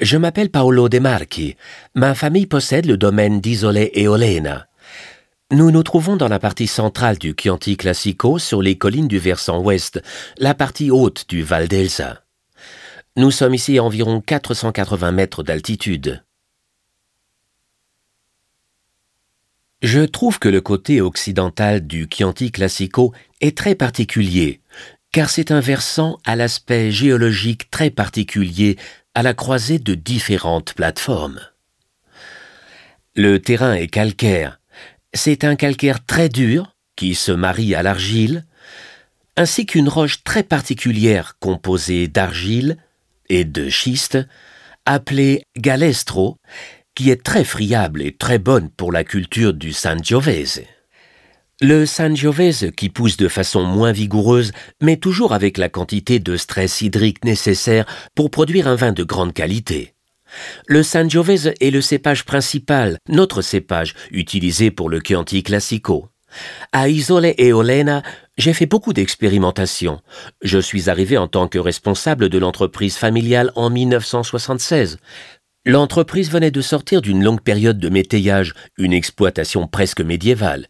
Je m'appelle Paolo De Marchi. Ma famille possède le domaine d'Isole et Olena. Nous nous trouvons dans la partie centrale du Chianti Classico sur les collines du versant ouest, la partie haute du Val d'Elsa. Nous sommes ici à environ 480 mètres d'altitude. Je trouve que le côté occidental du Chianti Classico est très particulier, car c'est un versant à l'aspect géologique très particulier à la croisée de différentes plateformes. Le terrain est calcaire. C'est un calcaire très dur qui se marie à l'argile, ainsi qu'une roche très particulière composée d'argile et de schiste, appelée galestro, qui est très friable et très bonne pour la culture du Sangiovese. Le Sangiovese, qui pousse de façon moins vigoureuse, mais toujours avec la quantité de stress hydrique nécessaire pour produire un vin de grande qualité. Le Sangiovese est le cépage principal, notre cépage, utilisé pour le Chianti Classico. À Isole et Olena, j'ai fait beaucoup d'expérimentations. Je suis arrivé en tant que responsable de l'entreprise familiale en 1976. L'entreprise venait de sortir d'une longue période de métayage, une exploitation presque médiévale.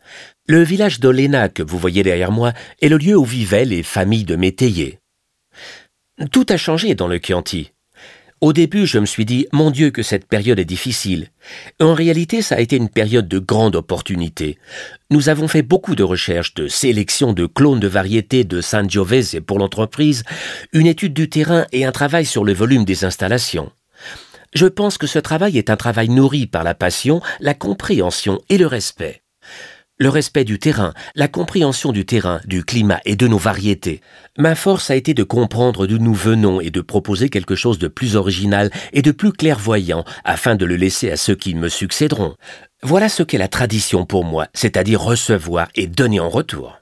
Le village d'Olena que vous voyez derrière moi est le lieu où vivaient les familles de métayers. Tout a changé dans le Chianti. Au début, je me suis dit, mon Dieu, que cette période est difficile. En réalité, ça a été une période de grande opportunité. Nous avons fait beaucoup de recherches, de sélection de clones de variétés de Sangiovese pour l'entreprise, une étude du terrain et un travail sur le volume des installations. Je pense que ce travail est un travail nourri par la passion, la compréhension et le respect. Le respect du terrain, la compréhension du terrain, du climat et de nos variétés. Ma force a été de comprendre d'où nous venons et de proposer quelque chose de plus original et de plus clairvoyant afin de le laisser à ceux qui me succéderont. Voilà ce qu'est la tradition pour moi, c'est-à-dire recevoir et donner en retour.